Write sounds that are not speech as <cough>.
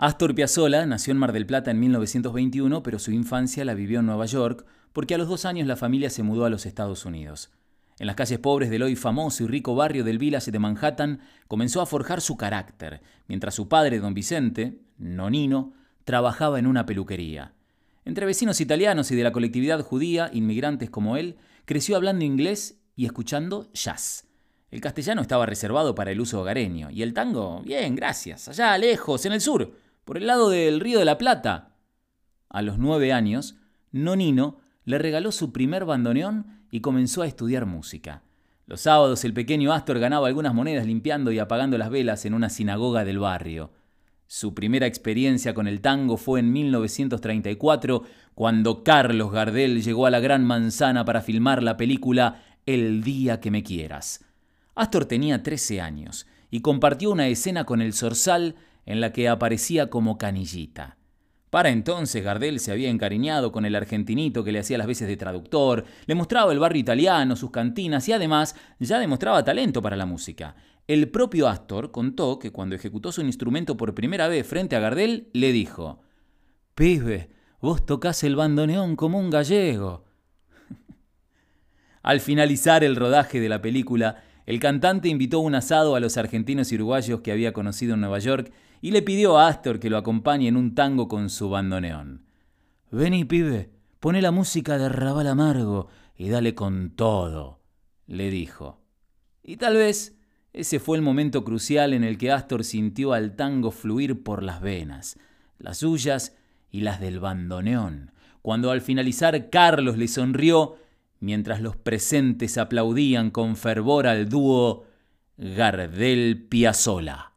Astor Piazzolla nació en Mar del Plata en 1921, pero su infancia la vivió en Nueva York, porque a los dos años la familia se mudó a los Estados Unidos. En las calles pobres del hoy famoso y rico barrio del Village de Manhattan, comenzó a forjar su carácter, mientras su padre, don Vicente, nonino, trabajaba en una peluquería. Entre vecinos italianos y de la colectividad judía, inmigrantes como él, creció hablando inglés y escuchando jazz. El castellano estaba reservado para el uso hogareño, y el tango, bien, gracias, allá lejos, en el sur, por el lado del Río de la Plata. A los nueve años, Nonino le regaló su primer bandoneón y comenzó a estudiar música. Los sábados el pequeño Astor ganaba algunas monedas limpiando y apagando las velas en una sinagoga del barrio. Su primera experiencia con el tango fue en 1934, cuando Carlos Gardel llegó a la Gran Manzana para filmar la película El día que me quieras. Astor tenía 13 años y compartió una escena con el Zorzal en la que aparecía como canillita. Para entonces Gardel se había encariñado con el argentinito que le hacía las veces de traductor, le mostraba el barrio italiano, sus cantinas y además ya demostraba talento para la música. El propio Astor contó que cuando ejecutó su instrumento por primera vez frente a Gardel, le dijo, Pibe, vos tocás el bandoneón como un gallego. <laughs> Al finalizar el rodaje de la película, el cantante invitó un asado a los argentinos y uruguayos que había conocido en Nueva York y le pidió a Astor que lo acompañe en un tango con su bandoneón. Vení, pibe, pone la música de Rabal Amargo y dale con todo, le dijo. Y tal vez ese fue el momento crucial en el que Astor sintió al tango fluir por las venas, las suyas y las del bandoneón, cuando al finalizar Carlos le sonrió mientras los presentes aplaudían con fervor al dúo Gardel Piazzolla.